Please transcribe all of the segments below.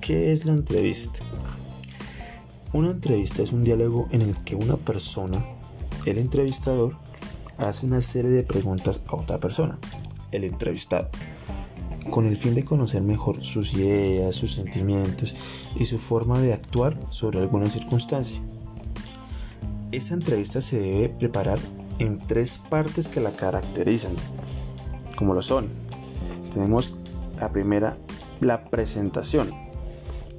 ¿Qué es la entrevista? Una entrevista es un diálogo en el que una persona, el entrevistador, hace una serie de preguntas a otra persona, el entrevistado, con el fin de conocer mejor sus ideas, sus sentimientos y su forma de actuar sobre alguna circunstancia. Esta entrevista se debe preparar en tres partes que la caracterizan, como lo son. Tenemos la primera, la presentación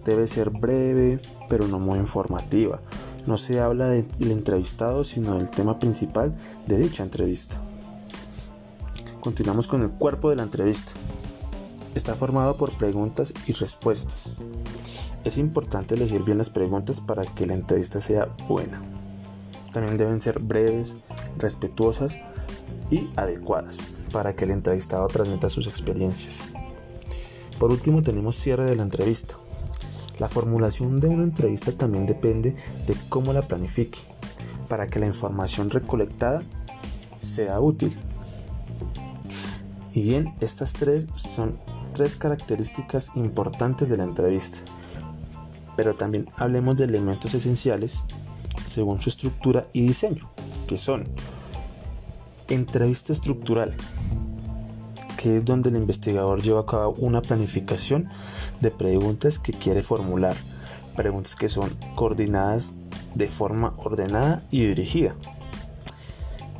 debe ser breve, pero no muy informativa. No se habla del entrevistado, sino del tema principal de dicha entrevista. Continuamos con el cuerpo de la entrevista. Está formado por preguntas y respuestas. Es importante elegir bien las preguntas para que la entrevista sea buena. También deben ser breves, respetuosas y adecuadas para que el entrevistado transmita sus experiencias. Por último tenemos cierre de la entrevista. La formulación de una entrevista también depende de cómo la planifique, para que la información recolectada sea útil. Y bien, estas tres son tres características importantes de la entrevista. Pero también hablemos de elementos esenciales según su estructura y diseño, que son entrevista estructural, que es donde el investigador lleva a cabo una planificación de preguntas que quiere formular, preguntas que son coordinadas de forma ordenada y dirigida.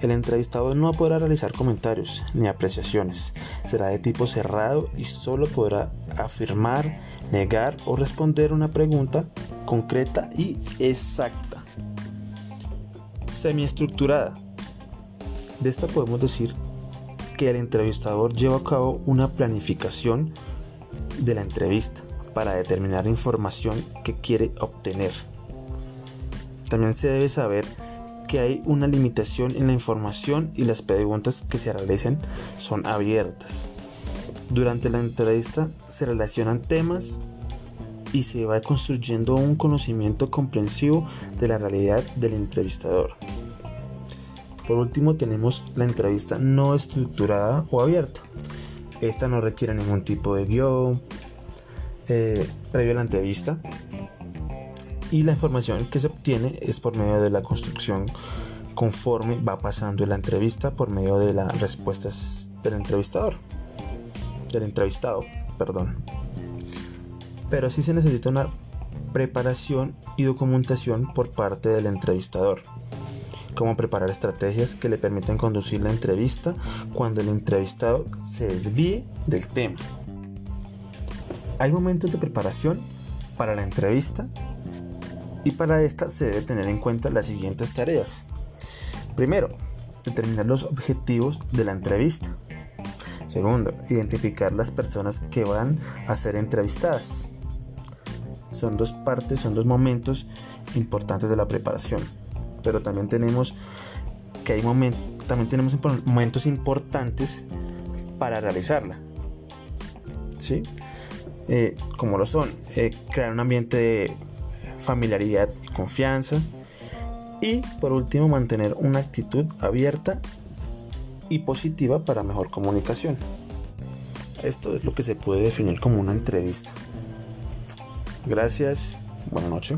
El entrevistador no podrá realizar comentarios ni apreciaciones, será de tipo cerrado y solo podrá afirmar, negar o responder una pregunta concreta y exacta. Semiestructurada. De esta podemos decir que el entrevistador lleva a cabo una planificación de la entrevista para determinar la información que quiere obtener. También se debe saber que hay una limitación en la información y las preguntas que se realicen son abiertas. Durante la entrevista se relacionan temas y se va construyendo un conocimiento comprensivo de la realidad del entrevistador. Por último tenemos la entrevista no estructurada o abierta. Esta no requiere ningún tipo de guion eh, previo a la entrevista. Y la información que se obtiene es por medio de la construcción conforme va pasando la entrevista por medio de las respuestas del entrevistador del entrevistado perdón. Pero sí se necesita una preparación y documentación por parte del entrevistador cómo preparar estrategias que le permitan conducir la entrevista cuando el entrevistado se desvíe del tema. Hay momentos de preparación para la entrevista y para esta se debe tener en cuenta las siguientes tareas. Primero, determinar los objetivos de la entrevista. Segundo, identificar las personas que van a ser entrevistadas. Son dos partes, son dos momentos importantes de la preparación pero también tenemos que hay momentos, también tenemos momentos importantes para realizarla. ¿Sí? Eh, como lo son, eh, crear un ambiente de familiaridad y confianza. Y por último, mantener una actitud abierta y positiva para mejor comunicación. Esto es lo que se puede definir como una entrevista. Gracias, buenas noches.